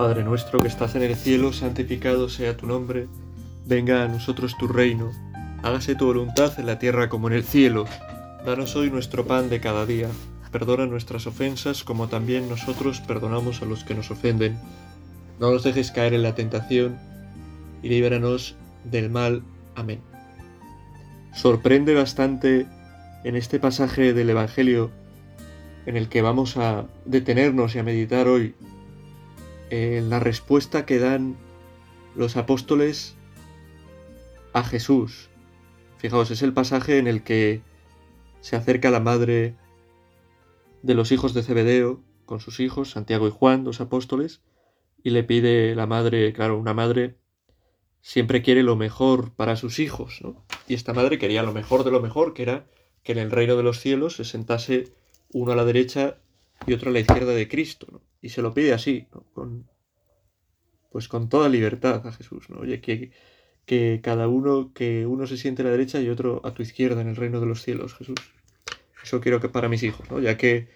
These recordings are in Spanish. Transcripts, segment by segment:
Padre nuestro que estás en el cielo, santificado sea tu nombre, venga a nosotros tu reino, hágase tu voluntad en la tierra como en el cielo. Danos hoy nuestro pan de cada día, perdona nuestras ofensas como también nosotros perdonamos a los que nos ofenden. No nos dejes caer en la tentación y líbranos del mal. Amén. Sorprende bastante en este pasaje del Evangelio en el que vamos a detenernos y a meditar hoy la respuesta que dan los apóstoles a Jesús. Fijaos, es el pasaje en el que se acerca la madre de los hijos de Zebedeo con sus hijos, Santiago y Juan, dos apóstoles, y le pide la madre, claro, una madre siempre quiere lo mejor para sus hijos, ¿no? Y esta madre quería lo mejor de lo mejor, que era que en el reino de los cielos se sentase uno a la derecha y otro a la izquierda de Cristo, ¿no? Y se lo pide así, con, pues con toda libertad a Jesús, ¿no? Oye, que, que cada uno, que uno se siente a la derecha y otro a tu izquierda en el reino de los cielos, Jesús. Eso quiero que para mis hijos, ¿no? Ya que,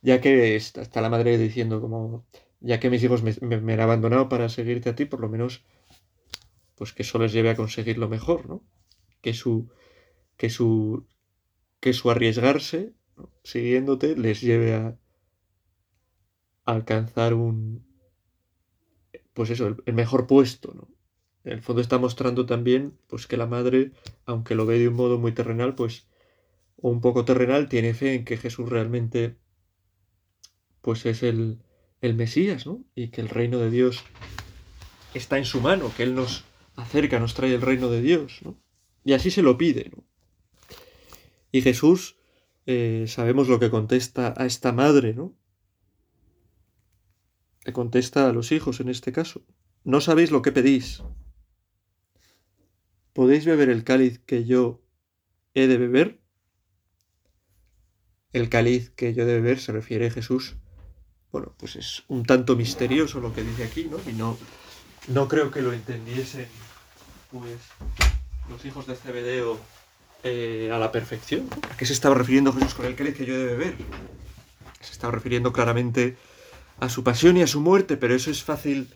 ya que está, la madre diciendo como, ya que mis hijos me, me, han abandonado para seguirte a ti, por lo menos, pues que eso les lleve a conseguir lo mejor, ¿no? Que su, que su, que su arriesgarse, siguiéndote, les lleve a, alcanzar un, pues eso, el, mejor puesto, ¿no? En el fondo está mostrando también, pues que la madre, aunque lo ve de un modo muy terrenal, pues, o un poco terrenal, tiene fe en que Jesús realmente, pues es el, el Mesías, ¿no? Y que el reino de Dios está en su mano, que Él nos acerca, nos trae el reino de Dios, ¿no? Y así se lo pide, ¿no? Y Jesús, eh, sabemos lo que contesta a esta madre, ¿no? Le contesta a los hijos en este caso. No sabéis lo que pedís. ¿Podéis beber el cáliz que yo he de beber? El cáliz que yo he de beber se refiere a Jesús. Bueno, pues es un tanto misterioso lo que dice aquí, ¿no? Y no, no creo que lo entendiesen, pues, los hijos de Zebedeo eh, a la perfección. ¿A qué se estaba refiriendo Jesús con el cáliz que yo he de beber? Se estaba refiriendo claramente a su pasión y a su muerte, pero eso es fácil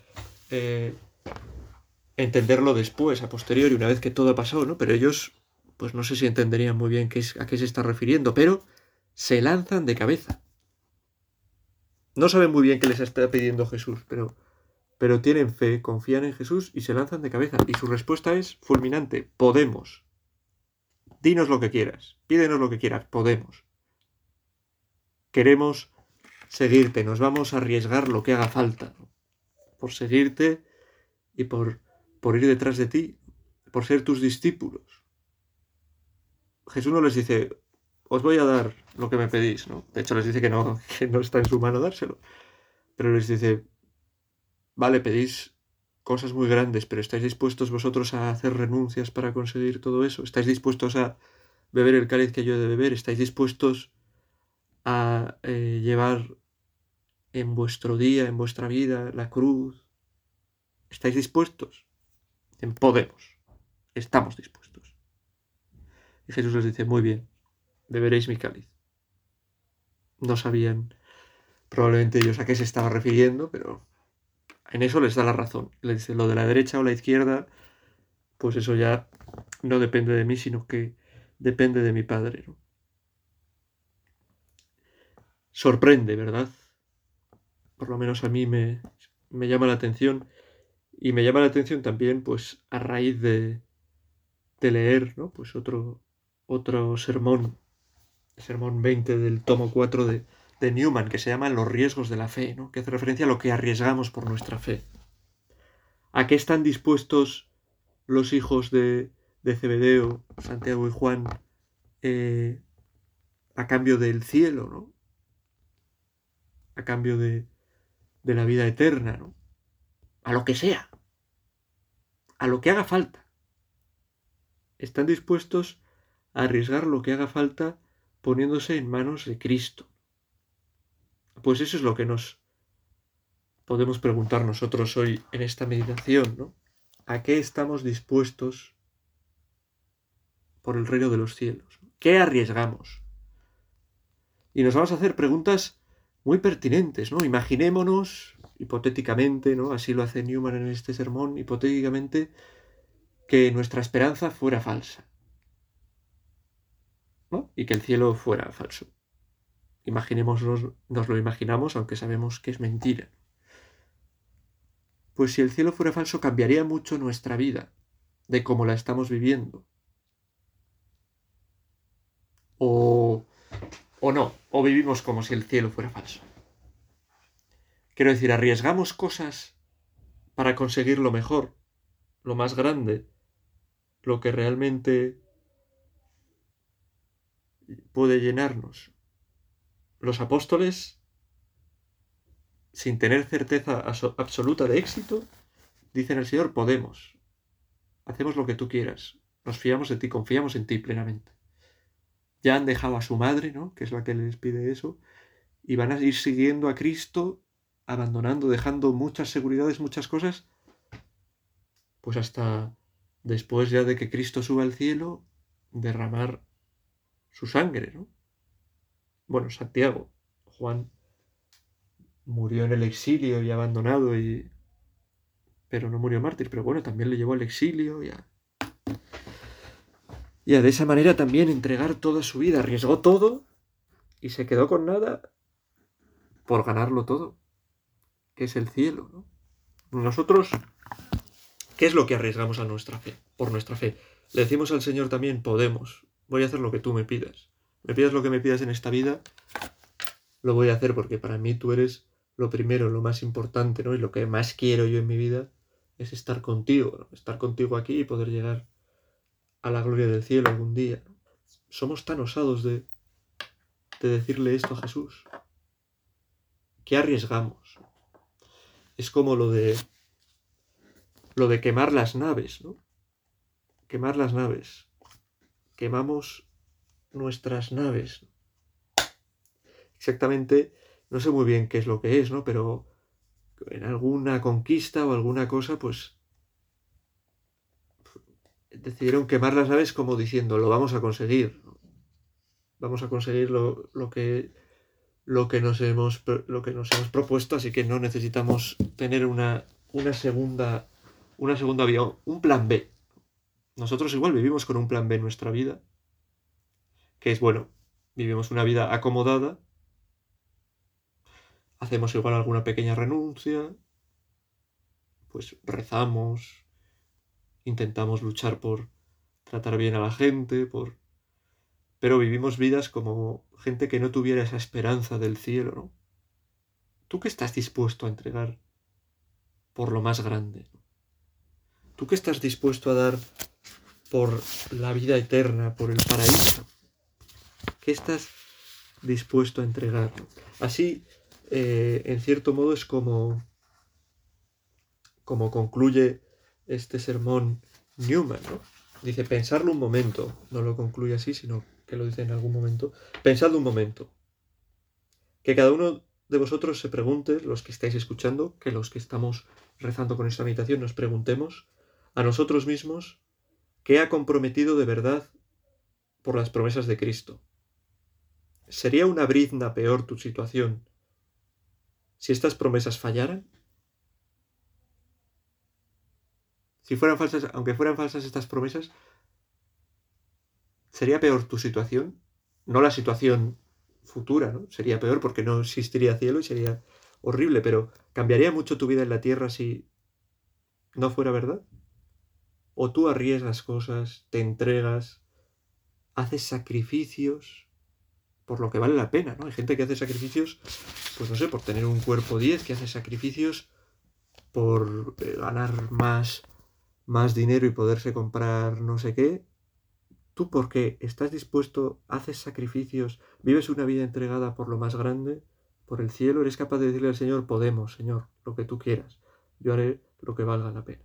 eh, entenderlo después, a posteriori, una vez que todo ha pasado, ¿no? Pero ellos, pues no sé si entenderían muy bien qué a qué se está refiriendo, pero se lanzan de cabeza. No saben muy bien qué les está pidiendo Jesús, pero, pero tienen fe, confían en Jesús y se lanzan de cabeza. Y su respuesta es fulminante, podemos. Dinos lo que quieras, pídenos lo que quieras, podemos. Queremos seguirte, nos vamos a arriesgar lo que haga falta, por seguirte y por, por ir detrás de ti, por ser tus discípulos. Jesús no les dice, os voy a dar lo que me pedís, ¿no? De hecho les dice que no, que no está en su mano dárselo. Pero les dice, vale, pedís cosas muy grandes, pero ¿estáis dispuestos vosotros a hacer renuncias para conseguir todo eso? ¿Estáis dispuestos a beber el cáliz que yo he de beber? ¿Estáis dispuestos a eh, llevar en vuestro día, en vuestra vida, la cruz. ¿Estáis dispuestos? En podemos. Estamos dispuestos. Y Jesús les dice, muy bien, beberéis mi cáliz. No sabían probablemente ellos a qué se estaba refiriendo, pero en eso les da la razón. Le dice, lo de la derecha o la izquierda, pues eso ya no depende de mí, sino que depende de mi Padre. Sorprende, ¿verdad? Por lo menos a mí me, llama la atención. Y me llama la atención también, pues, a raíz de, de leer, ¿no? Pues otro, otro sermón, sermón 20 del tomo 4 de, de Newman, que se llama Los riesgos de la fe, ¿no? Que hace referencia a lo que arriesgamos por nuestra fe. ¿A qué están dispuestos los hijos de, de Zebedeo, Santiago y Juan, eh, a cambio del cielo, ¿no? A cambio de, de la vida eterna, ¿no? A lo que sea, a lo que haga falta. Están dispuestos a arriesgar lo que haga falta poniéndose en manos de Cristo. Pues eso es lo que nos podemos preguntar nosotros hoy en esta meditación, ¿no? ¿A qué estamos dispuestos por el reino de los cielos? ¿Qué arriesgamos? Y nos vamos a hacer preguntas muy pertinentes, ¿no? Imaginémonos, hipotéticamente, ¿no? Así lo hace Newman en este sermón, hipotéticamente, que nuestra esperanza fuera falsa. ¿no? Y que el cielo fuera falso. Imaginémonos, nos lo imaginamos, aunque sabemos que es mentira. Pues si el cielo fuera falso, cambiaría mucho nuestra vida, de cómo la estamos viviendo. O, o no, o vivimos como si el cielo fuera falso. Quiero decir, arriesgamos cosas para conseguir lo mejor, lo más grande, lo que realmente puede llenarnos. Los apóstoles, sin tener certeza absoluta de éxito, dicen al Señor, podemos, hacemos lo que tú quieras, nos fiamos de ti, confiamos en ti plenamente. Ya han dejado a su madre, ¿no? que es la que les pide eso, y van a ir siguiendo a Cristo abandonando, dejando muchas seguridades, muchas cosas, pues hasta después ya de que Cristo suba al cielo, derramar su sangre, ¿no? Bueno, Santiago, Juan murió en el exilio y abandonado y pero no murió mártir, pero bueno, también le llevó al exilio y a... y de esa manera también entregar toda su vida, arriesgó todo y se quedó con nada por ganarlo todo que es el cielo. ¿no? Nosotros, ¿qué es lo que arriesgamos a nuestra fe? Por nuestra fe. Le decimos al Señor también, podemos, voy a hacer lo que tú me pidas. Me pidas lo que me pidas en esta vida, lo voy a hacer porque para mí tú eres lo primero, lo más importante, ¿no? Y lo que más quiero yo en mi vida es estar contigo, estar contigo aquí y poder llegar a la gloria del cielo algún día. Somos tan osados de, de decirle esto a Jesús. ¿Qué arriesgamos? es como lo de lo de quemar las naves, ¿no? Quemar las naves. Quemamos nuestras naves. Exactamente, no sé muy bien qué es lo que es, ¿no? Pero en alguna conquista o alguna cosa, pues decidieron quemar las naves como diciendo, lo vamos a conseguir. Vamos a conseguir lo, lo que lo que nos hemos, lo que nos hemos propuesto, así que no necesitamos tener una, una segunda una segunda vía, un plan B. Nosotros igual vivimos con un plan B en nuestra vida, que es bueno, vivimos una vida acomodada, hacemos igual alguna pequeña renuncia, pues rezamos, intentamos luchar por tratar bien a la gente, por pero vivimos vidas como gente que no tuviera esa esperanza del cielo, ¿no? ¿Tú qué estás dispuesto a entregar por lo más grande? ¿Tú qué estás dispuesto a dar por la vida eterna, por el paraíso? ¿Qué estás dispuesto a entregar? Así, eh, en cierto modo, es como, como concluye este sermón Newman, ¿no? Dice, pensarlo un momento, no lo concluye así, sino que lo dice en algún momento, pensad un momento. Que cada uno de vosotros se pregunte, los que estáis escuchando, que los que estamos rezando con esta meditación nos preguntemos a nosotros mismos qué ha comprometido de verdad por las promesas de Cristo. ¿Sería una brizna peor tu situación si estas promesas fallaran? Si fueran falsas, aunque fueran falsas estas promesas, ¿Sería peor tu situación? No la situación futura, ¿no? Sería peor porque no existiría cielo y sería horrible, pero ¿cambiaría mucho tu vida en la tierra si no fuera verdad? ¿O tú arriesgas cosas, te entregas, haces sacrificios por lo que vale la pena, ¿no? Hay gente que hace sacrificios, pues no sé, por tener un cuerpo 10, que hace sacrificios por eh, ganar más, más dinero y poderse comprar no sé qué, Tú porque estás dispuesto, haces sacrificios, vives una vida entregada por lo más grande, por el cielo, eres capaz de decirle al Señor, podemos, Señor, lo que tú quieras. Yo haré lo que valga la pena.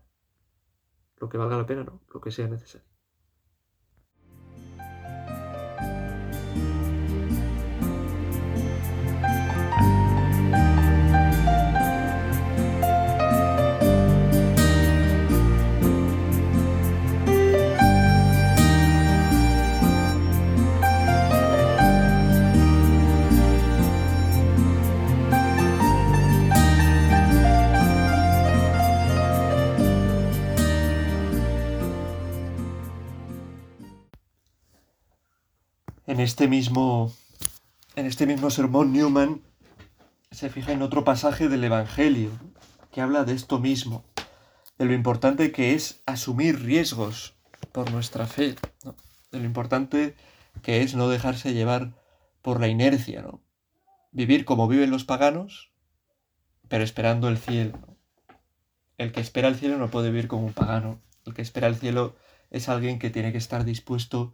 Lo que valga la pena no, lo que sea necesario. En este mismo, en este mismo sermón, Newman se fija en otro pasaje del Evangelio que habla de esto mismo, de lo importante que es asumir riesgos por nuestra fe, de lo importante que es no dejarse llevar por la inercia, ¿no? Vivir como viven los paganos, pero esperando el cielo. El que espera el cielo no puede vivir como un pagano. El que espera el cielo es alguien que tiene que estar dispuesto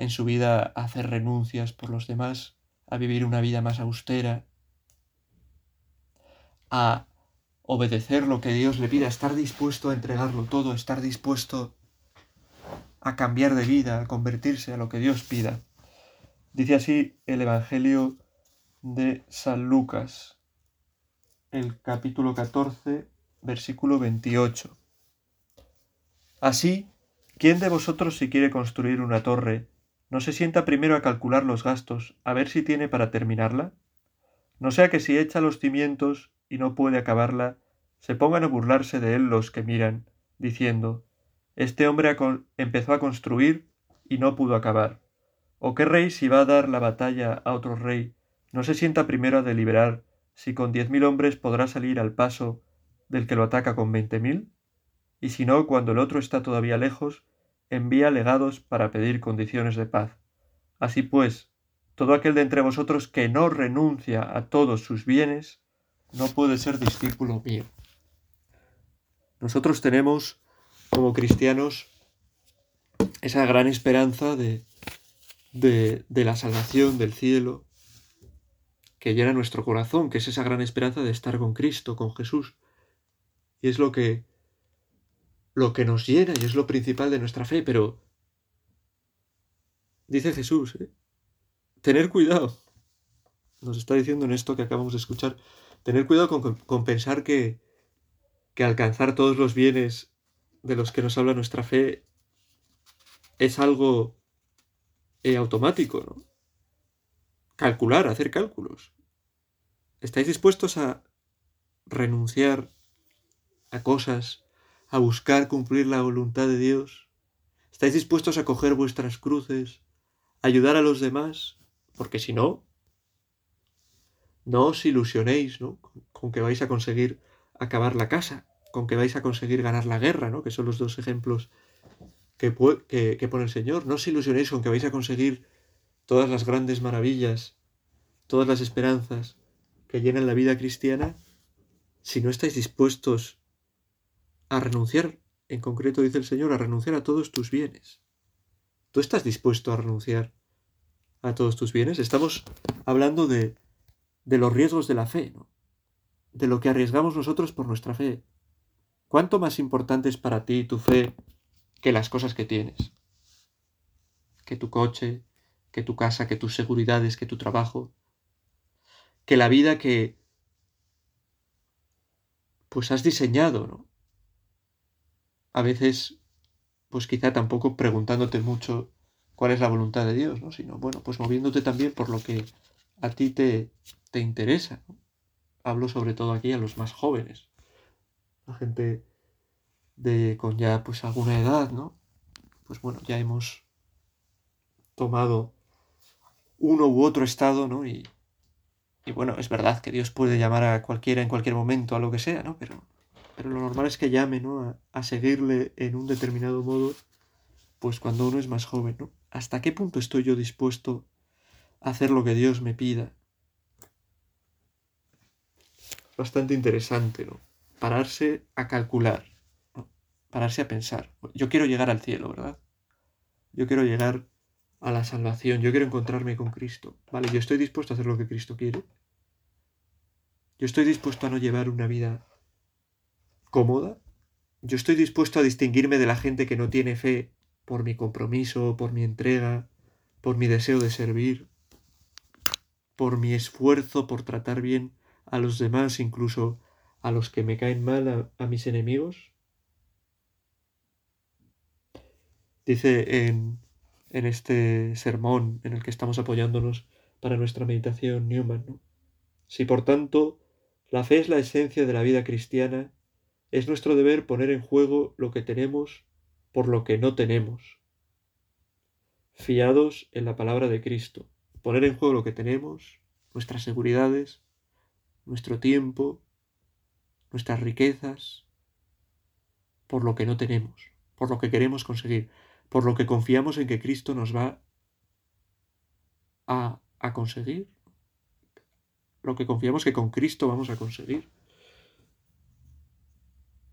en su vida a hacer renuncias por los demás, a vivir una vida más austera, a obedecer lo que Dios le pida, estar dispuesto a entregarlo todo, estar dispuesto a cambiar de vida, a convertirse a lo que Dios pida. Dice así el Evangelio de San Lucas, el capítulo 14, versículo 28. Así, ¿quién de vosotros si quiere construir una torre, no se sienta primero a calcular los gastos, a ver si tiene para terminarla? No sea que si echa los cimientos y no puede acabarla, se pongan a burlarse de él los que miran, diciendo, Este hombre empezó a construir y no pudo acabar. ¿O qué rey si va a dar la batalla a otro rey, no se sienta primero a deliberar si con diez mil hombres podrá salir al paso del que lo ataca con veinte mil? Y si no, cuando el otro está todavía lejos, envía legados para pedir condiciones de paz. Así pues, todo aquel de entre vosotros que no renuncia a todos sus bienes, no puede ser discípulo mío. Nosotros tenemos, como cristianos, esa gran esperanza de, de, la salvación del cielo, que llena nuestro corazón, que es esa gran esperanza de estar con Cristo, con Jesús. Y es lo que lo que nos llena y es lo principal de nuestra fe, pero dice Jesús, ¿eh? tener cuidado. Nos está diciendo en esto que acabamos de escuchar, tener cuidado con, pensar que, que alcanzar todos los bienes de los que nos habla nuestra fe es algo eh, automático, ¿no? calcular, hacer cálculos. ¿Estáis dispuestos a renunciar a cosas, a buscar cumplir la voluntad de Dios? ¿Estáis dispuestos a coger vuestras cruces, a ayudar a los demás? Porque si no, no os ilusionéis ¿no? con que vais a conseguir acabar la casa, con que vais a conseguir ganar la guerra, ¿no? que son los dos ejemplos que, que, pone el Señor. No os ilusionéis con que vais a conseguir todas las grandes maravillas, todas las esperanzas que llenan la vida cristiana, si no estáis dispuestos a renunciar, en concreto dice el Señor, a renunciar a todos tus bienes. ¿Tú estás dispuesto a renunciar a todos tus bienes? Estamos hablando de, de los riesgos de la fe, ¿no? de lo que arriesgamos nosotros por nuestra fe. ¿Cuánto más importante es para ti tu fe que las cosas que tienes? Que tu coche, que tu casa, que tus seguridades, que tu trabajo, que la vida que pues has diseñado, ¿no? A veces, pues quizá tampoco preguntándote mucho cuál es la voluntad de Dios, ¿no? Sino, bueno, pues moviéndote también por lo que a ti te, te interesa. Hablo sobre todo aquí a los más jóvenes, la gente de con ya pues alguna edad, ¿no? Pues bueno, ya hemos tomado uno u otro estado, ¿no? Y, y bueno, es verdad que Dios puede llamar a cualquiera en cualquier momento a lo que sea, ¿no? Pero, pero lo normal es que llame, ¿no? A, seguirle en un determinado modo, pues cuando uno es más joven, ¿no? ¿Hasta qué punto estoy yo dispuesto a hacer lo que Dios me pida? Bastante interesante, ¿no? Pararse a calcular, ¿no? pararse a pensar. Yo quiero llegar al cielo, ¿verdad? Yo quiero llegar a la salvación. Yo quiero encontrarme con Cristo. Vale, yo estoy dispuesto a hacer lo que Cristo quiere. Yo estoy dispuesto a no llevar una vida cómoda. Yo estoy dispuesto a distinguirme de la gente que no tiene fe por mi compromiso, por mi entrega, por mi deseo de servir, por mi esfuerzo por tratar bien a los demás, incluso a los que me caen mal, a, mis enemigos. Dice en en este sermón en el que estamos apoyándonos para nuestra meditación Newman. Si por tanto la fe es la esencia de la vida cristiana, es nuestro deber poner en juego lo que tenemos por lo que no tenemos. fiados en la palabra de Cristo, poner en juego lo que tenemos, nuestras seguridades, nuestro tiempo, nuestras riquezas, por lo que no tenemos, por lo que queremos conseguir, por lo que confiamos en que Cristo nos va a, conseguir, lo que confiamos que con Cristo vamos a conseguir.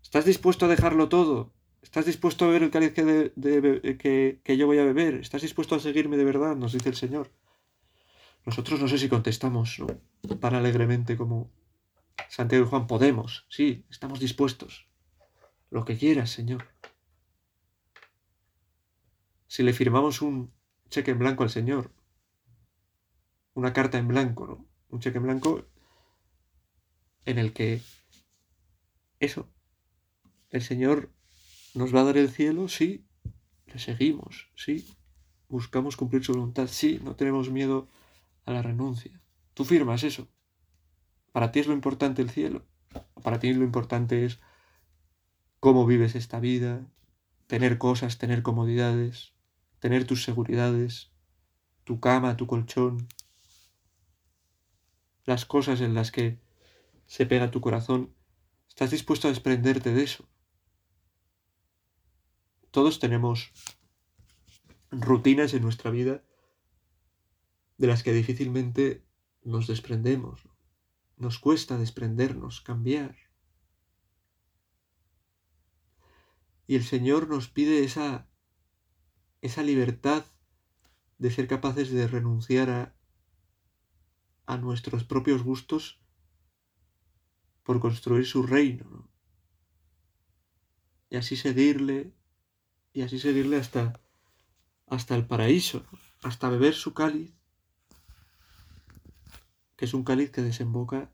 ¿Estás dispuesto a dejarlo todo? ¿Estás dispuesto a beber el cáliz que, que, yo voy a beber? ¿Estás dispuesto a seguirme de verdad? Nos dice el Señor. Nosotros no sé si contestamos tan alegremente como Santiago y Juan. Podemos, sí, estamos dispuestos. Lo que quieras, Señor. Si le firmamos un cheque en blanco al Señor, una carta en blanco, ¿no? Un cheque en blanco en el que eso, el Señor nos va a dar el cielo, sí, le seguimos, sí, buscamos cumplir su voluntad, sí, no tenemos miedo a la renuncia. Tú firmas eso. Para ti es lo importante el cielo. Para ti lo importante es cómo vives esta vida, tener cosas, tener comodidades, tener tus seguridades, tu cama, tu colchón, las cosas en las que se pega tu corazón. ¿Estás dispuesto a desprenderte de eso? Todos tenemos rutinas en nuestra vida de las que difícilmente nos desprendemos. Nos cuesta desprendernos, cambiar. Y el Señor nos pide esa, esa libertad de ser capaces de renunciar a, a nuestros propios gustos por construir su reino. Y así seguirle y así seguirle hasta, hasta el paraíso, hasta beber su cáliz, que es un cáliz que desemboca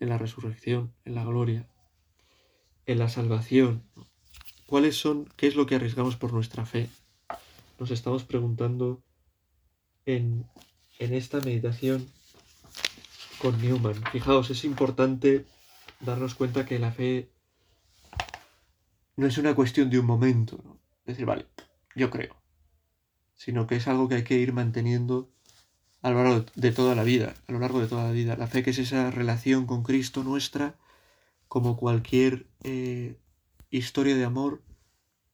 en la resurrección, en la gloria, en la salvación. ¿Cuáles son, qué es lo que arriesgamos por nuestra fe? Nos estamos preguntando en, en esta meditación con Newman. Fijaos, es importante darnos cuenta que la fe no es una cuestión de un momento, ¿no? decir, vale, yo creo, sino que es algo que hay que ir manteniendo a lo largo de toda la vida, a lo largo de toda la vida. La fe que es esa relación con Cristo nuestra, como cualquier eh, historia de amor,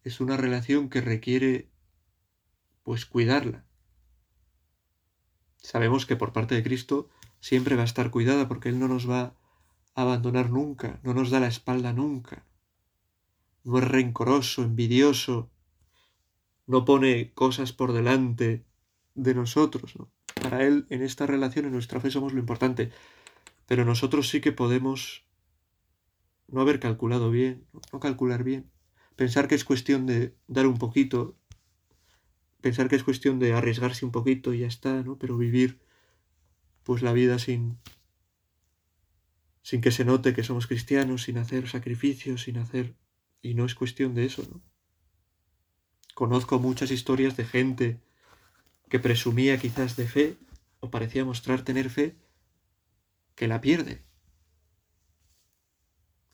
es una relación que requiere, pues, cuidarla. Sabemos que por parte de Cristo siempre va a estar cuidada porque Él no nos va a abandonar nunca, no nos da la espalda nunca no es rencoroso, envidioso, no pone cosas por delante de nosotros. Para Él, en esta relación, en nuestra fe, somos lo importante. Pero nosotros sí que podemos no haber calculado bien, no calcular bien, pensar que es cuestión de dar un poquito, pensar que es cuestión de arriesgarse un poquito y ya está, ¿no? Pero vivir pues la vida sin sin que se note que somos cristianos, sin hacer sacrificios, sin hacer y no es cuestión de eso, ¿no? Conozco muchas historias de gente que presumía quizás de fe o parecía mostrar tener fe que la pierde,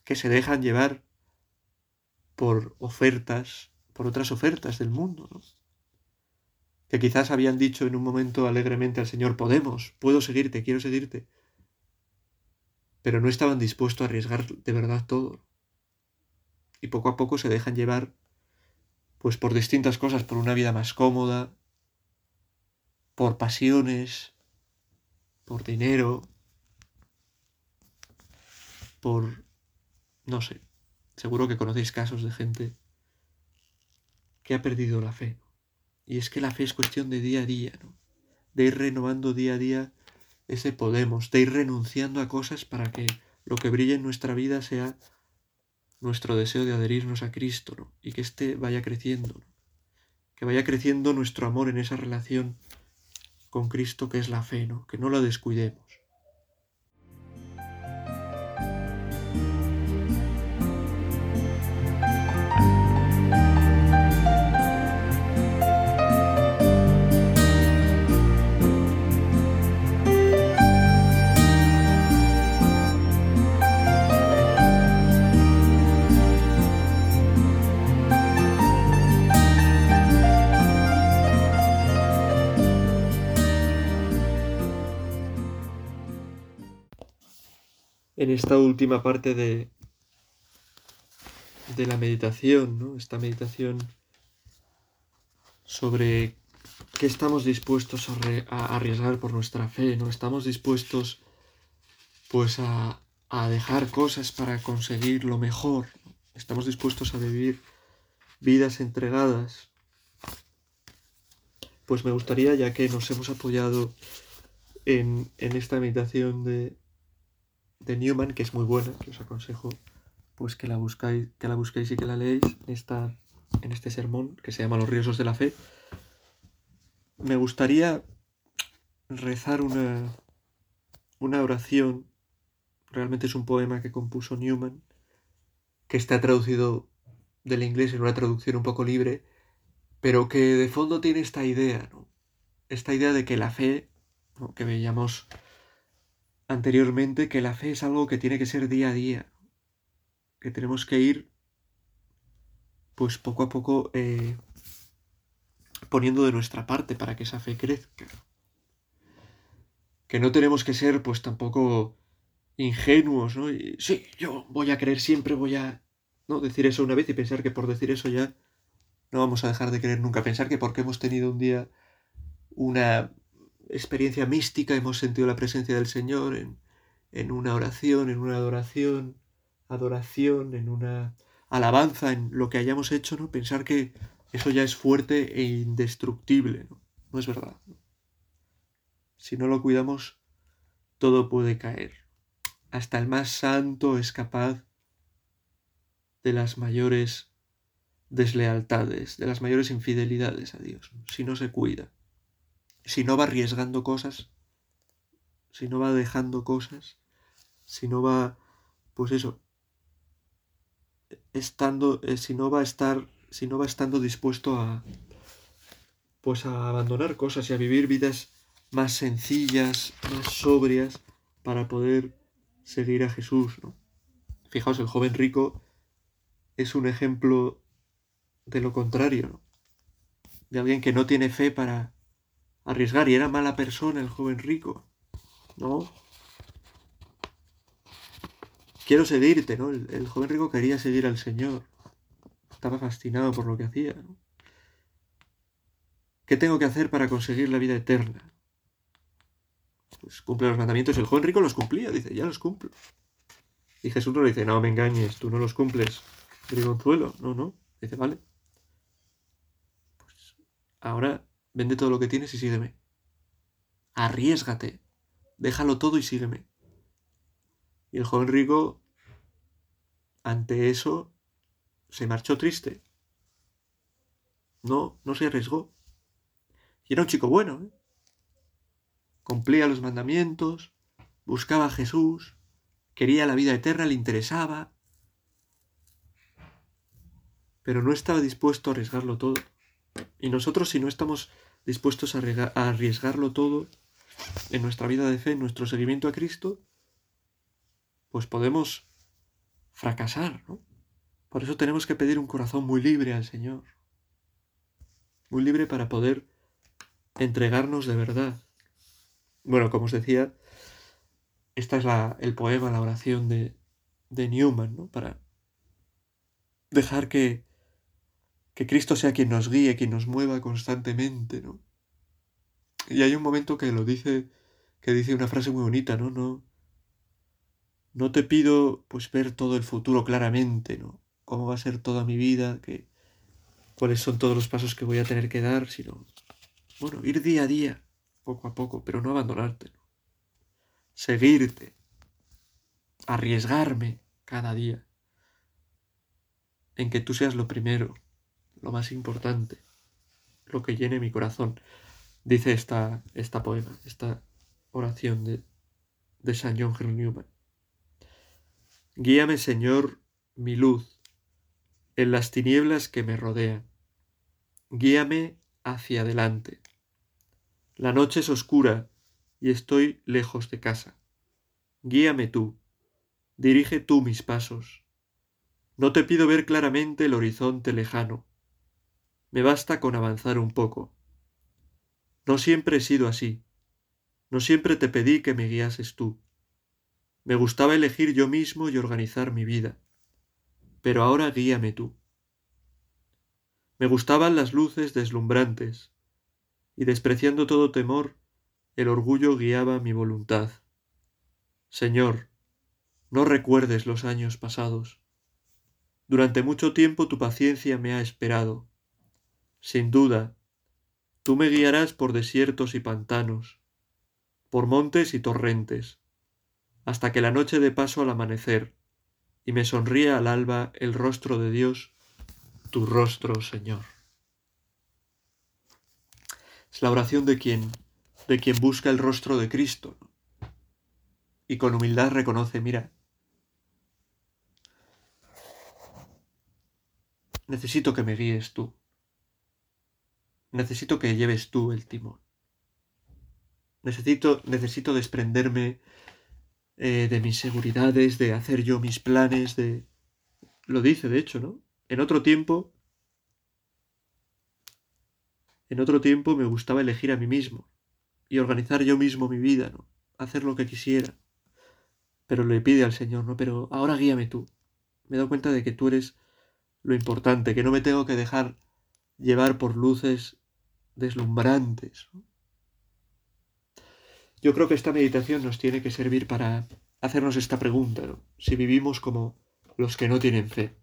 que se dejan llevar por ofertas, por otras ofertas del mundo, ¿no? que quizás habían dicho en un momento alegremente al Señor, podemos, puedo seguirte, quiero seguirte, pero no estaban dispuestos a arriesgar de verdad todo y poco a poco se dejan llevar pues por distintas cosas, por una vida más cómoda, por pasiones, por dinero, por no sé, seguro que conocéis casos de gente que ha perdido la fe. Y es que la fe es cuestión de día a día, ¿no? De ir renovando día a día ese podemos, de ir renunciando a cosas para que lo que brille en nuestra vida sea nuestro deseo de adherirnos a Cristo y que éste vaya creciendo, que vaya creciendo nuestro amor en esa relación con Cristo que es la fe, ¿no? que no la descuidemos. En esta última parte de, de la meditación, ¿no? Esta meditación sobre qué estamos dispuestos a, arriesgar por nuestra fe, ¿no? Estamos dispuestos pues a, a dejar cosas para conseguir lo mejor. Estamos dispuestos a vivir vidas entregadas. Pues me gustaría, ya que nos hemos apoyado en, en esta meditación de, de Newman, que es muy buena, que os aconsejo pues que la buscáis, que la busquéis y que la leéis en, esta, en este sermón que se llama Los riesgos de la fe. Me gustaría rezar una, una oración, realmente es un poema que compuso Newman, que está traducido del inglés en una traducción un poco libre, pero que de fondo tiene esta idea, ¿no? Esta idea de que la fe, que veíamos anteriormente, que la fe es algo que tiene que ser día a día, que tenemos que ir, pues poco a poco, eh, poniendo de nuestra parte para que esa fe crezca. Que no tenemos que ser, pues tampoco ingenuos, ¿no? Y, sí, yo voy a creer siempre, voy a no decir eso una vez y pensar que por decir eso ya no vamos a dejar de creer nunca. Pensar que porque hemos tenido un día una experiencia mística, hemos sentido la presencia del Señor en, en una oración, en una adoración, adoración, en una alabanza, en lo que hayamos hecho, ¿no? Pensar que eso ya es fuerte e indestructible, ¿no? No es verdad. Si no lo cuidamos, todo puede caer. Hasta el más santo es capaz de las mayores deslealtades, de las mayores infidelidades a Dios, si no se cuida si no va arriesgando cosas, si no va dejando cosas, si no va, pues eso, estando, eh, si no va a estar, si no va estando dispuesto a, pues a abandonar cosas y a vivir vidas más sencillas, más sobrias, para poder seguir a Jesús, ¿no? Fijaos, el joven rico es un ejemplo de lo contrario, ¿no? De alguien que no tiene fe para, arriesgar y era mala persona el joven rico. ¿No? Quiero seguirte, ¿no? El, joven rico quería seguir al Señor. Estaba fascinado por lo que hacía. ¿no? ¿Qué tengo que hacer para conseguir la vida eterna? Pues cumple los mandamientos. El joven rico los cumplía, dice, ya los cumplo. Y Jesús no le dice, no me engañes, tú no los cumples, brigonzuelo. No, no. Dice, vale. Pues ahora Vende todo lo que tienes y sígueme. Arriesgate. Déjalo todo y sígueme. Y el joven rico, ante eso, se marchó triste. No, no se arriesgó. Y era un chico bueno. ¿eh? Cumplía los mandamientos, buscaba a Jesús, quería la vida eterna, le interesaba, pero no estaba dispuesto a arriesgarlo todo. Y nosotros si no estamos dispuestos a arriesgarlo todo en nuestra vida de fe, en nuestro seguimiento a Cristo, pues podemos fracasar, ¿no? Por eso tenemos que pedir un corazón muy libre al Señor, muy libre para poder entregarnos de verdad. Bueno, como os decía, esta es la, el poema, la oración de, de Newman, ¿no? Para dejar que que Cristo sea quien nos guíe, quien nos mueva constantemente, ¿no? Y hay un momento que lo dice, que dice una frase muy bonita, ¿no? No, no te pido pues ver todo el futuro claramente, ¿no? Cómo va a ser toda mi vida, que, cuáles son todos los pasos que voy a tener que dar, sino, bueno, ir día a día, poco a poco, pero no abandonarte, ¿no? Seguirte, arriesgarme cada día en que tú seas lo primero, lo más importante, lo que llene mi corazón, dice esta, esta poema, esta oración de, de San John Henry Newman. Guíame, Señor, mi luz, en las tinieblas que me rodean. Guíame hacia adelante. La noche es oscura y estoy lejos de casa. Guíame tú, dirige tú mis pasos. No te pido ver claramente el horizonte lejano, me basta con avanzar un poco. No siempre he sido así. No siempre te pedí que me guiases tú. Me gustaba elegir yo mismo y organizar mi vida. Pero ahora guíame tú. Me gustaban las luces deslumbrantes, y despreciando todo temor, el orgullo guiaba mi voluntad. Señor, no recuerdes los años pasados. Durante mucho tiempo tu paciencia me ha esperado. Sin duda, tú me guiarás por desiertos y pantanos, por montes y torrentes, hasta que la noche dé paso al amanecer, y me sonríe al alba el rostro de Dios, tu rostro, Señor. Es la oración de quien, de quien busca el rostro de Cristo, y con humildad reconoce, mira, necesito que me guíes tú, necesito que lleves tú el timón. Necesito, necesito desprenderme eh, de mis seguridades, de hacer yo mis planes, de... Lo dice, de hecho, ¿no? En otro tiempo... En otro tiempo me gustaba elegir a mí mismo y organizar yo mismo mi vida, ¿no? Hacer lo que quisiera. Pero le pide al Señor, ¿no? Pero ahora guíame tú. Me he dado cuenta de que tú eres lo importante, que no me tengo que dejar llevar por luces deslumbrantes. Yo creo que esta meditación nos tiene que servir para hacernos esta pregunta, si vivimos como los que no tienen fe,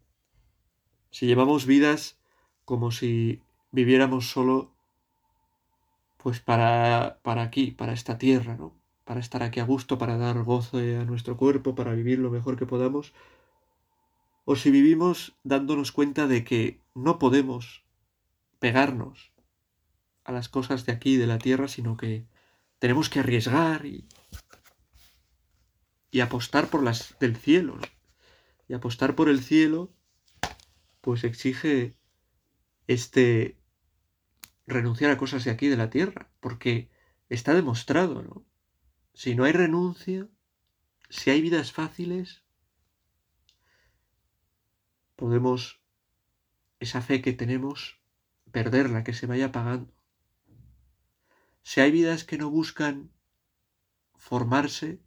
si llevamos vidas como si viviéramos solo pues para, para aquí, para esta tierra, ¿no? Para estar aquí a gusto, para dar gozo a nuestro cuerpo, para vivir lo mejor que podamos, o si vivimos dándonos cuenta de que no podemos pegarnos a las cosas de aquí, de la tierra, sino que tenemos que arriesgar y, y apostar por las del cielo. Y apostar por el cielo, pues exige este renunciar a cosas de aquí, de la tierra, porque está demostrado, ¿no? Si no hay renuncia, si hay vidas fáciles, podemos esa fe que tenemos perderla, que se vaya apagando. Si hay vidas que no buscan formarse,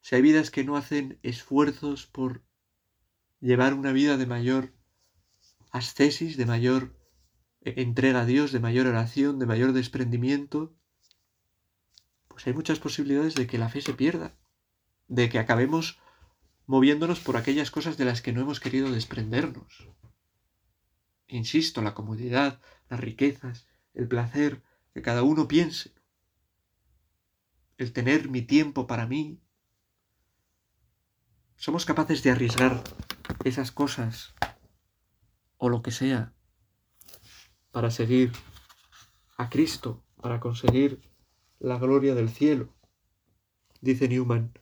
si hay vidas que no hacen esfuerzos por llevar una vida de mayor ascesis, de mayor entrega a Dios, de mayor oración, de mayor desprendimiento, pues hay muchas posibilidades de que la fe se pierda, de que acabemos moviéndonos por aquellas cosas de las que no hemos querido desprendernos. Insisto, la comodidad, las riquezas, el placer, que cada uno piense. El tener mi tiempo para mí. Somos capaces de arriesgar esas cosas o lo que sea para seguir a Cristo, para conseguir la gloria del cielo. Dice Newman,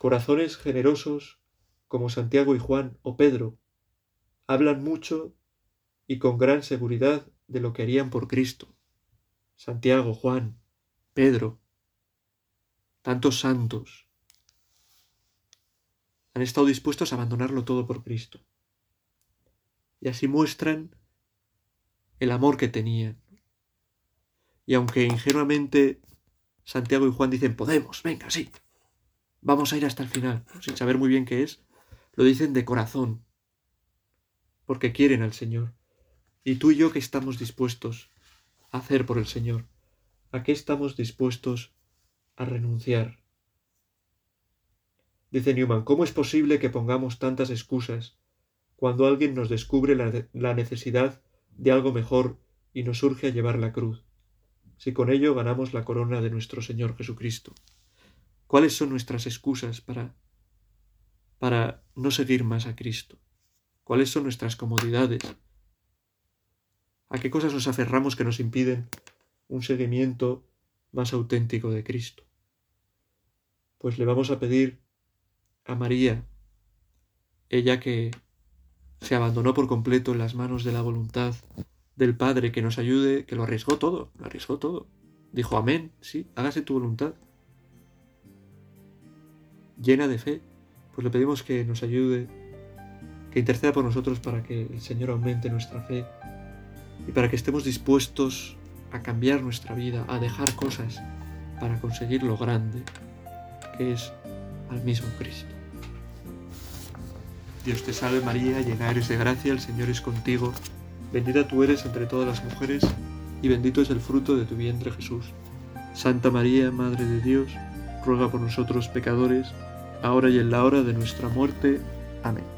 corazones generosos como Santiago y Juan o Pedro hablan mucho y con gran seguridad de lo que harían por Cristo. Santiago, Juan, Pedro, tantos santos, han estado dispuestos a abandonarlo todo por Cristo. Y así muestran el amor que tenían. Y aunque ingenuamente Santiago y Juan dicen, podemos, venga, sí, vamos a ir hasta el final, sin saber muy bien qué es, lo dicen de corazón, porque quieren al Señor. Y tú y yo que estamos dispuestos hacer por el Señor, a qué estamos dispuestos a renunciar. Dice Newman, ¿cómo es posible que pongamos tantas excusas cuando alguien nos descubre la, necesidad de algo mejor y nos urge a llevar la cruz, si con ello ganamos la corona de nuestro Señor Jesucristo? ¿Cuáles son nuestras excusas para para no seguir más a Cristo? ¿Cuáles son nuestras comodidades? ¿A qué cosas nos aferramos que nos impiden un seguimiento más auténtico de Cristo? Pues le vamos a pedir a María, ella que se abandonó por completo en las manos de la voluntad del Padre, que nos ayude, que lo arriesgó todo, lo arriesgó todo. Dijo, amén, sí, hágase tu voluntad. Llena de fe, pues le pedimos que nos ayude, que interceda por nosotros para que el Señor aumente nuestra fe y para que estemos dispuestos a cambiar nuestra vida, a dejar cosas para conseguir lo grande, que es al mismo Cristo. Dios te salve María, llena eres de gracia, el Señor es contigo, bendita tú eres entre todas las mujeres, y bendito es el fruto de tu vientre Jesús. Santa María, Madre de Dios, ruega por nosotros pecadores, ahora y en la hora de nuestra muerte. Amén.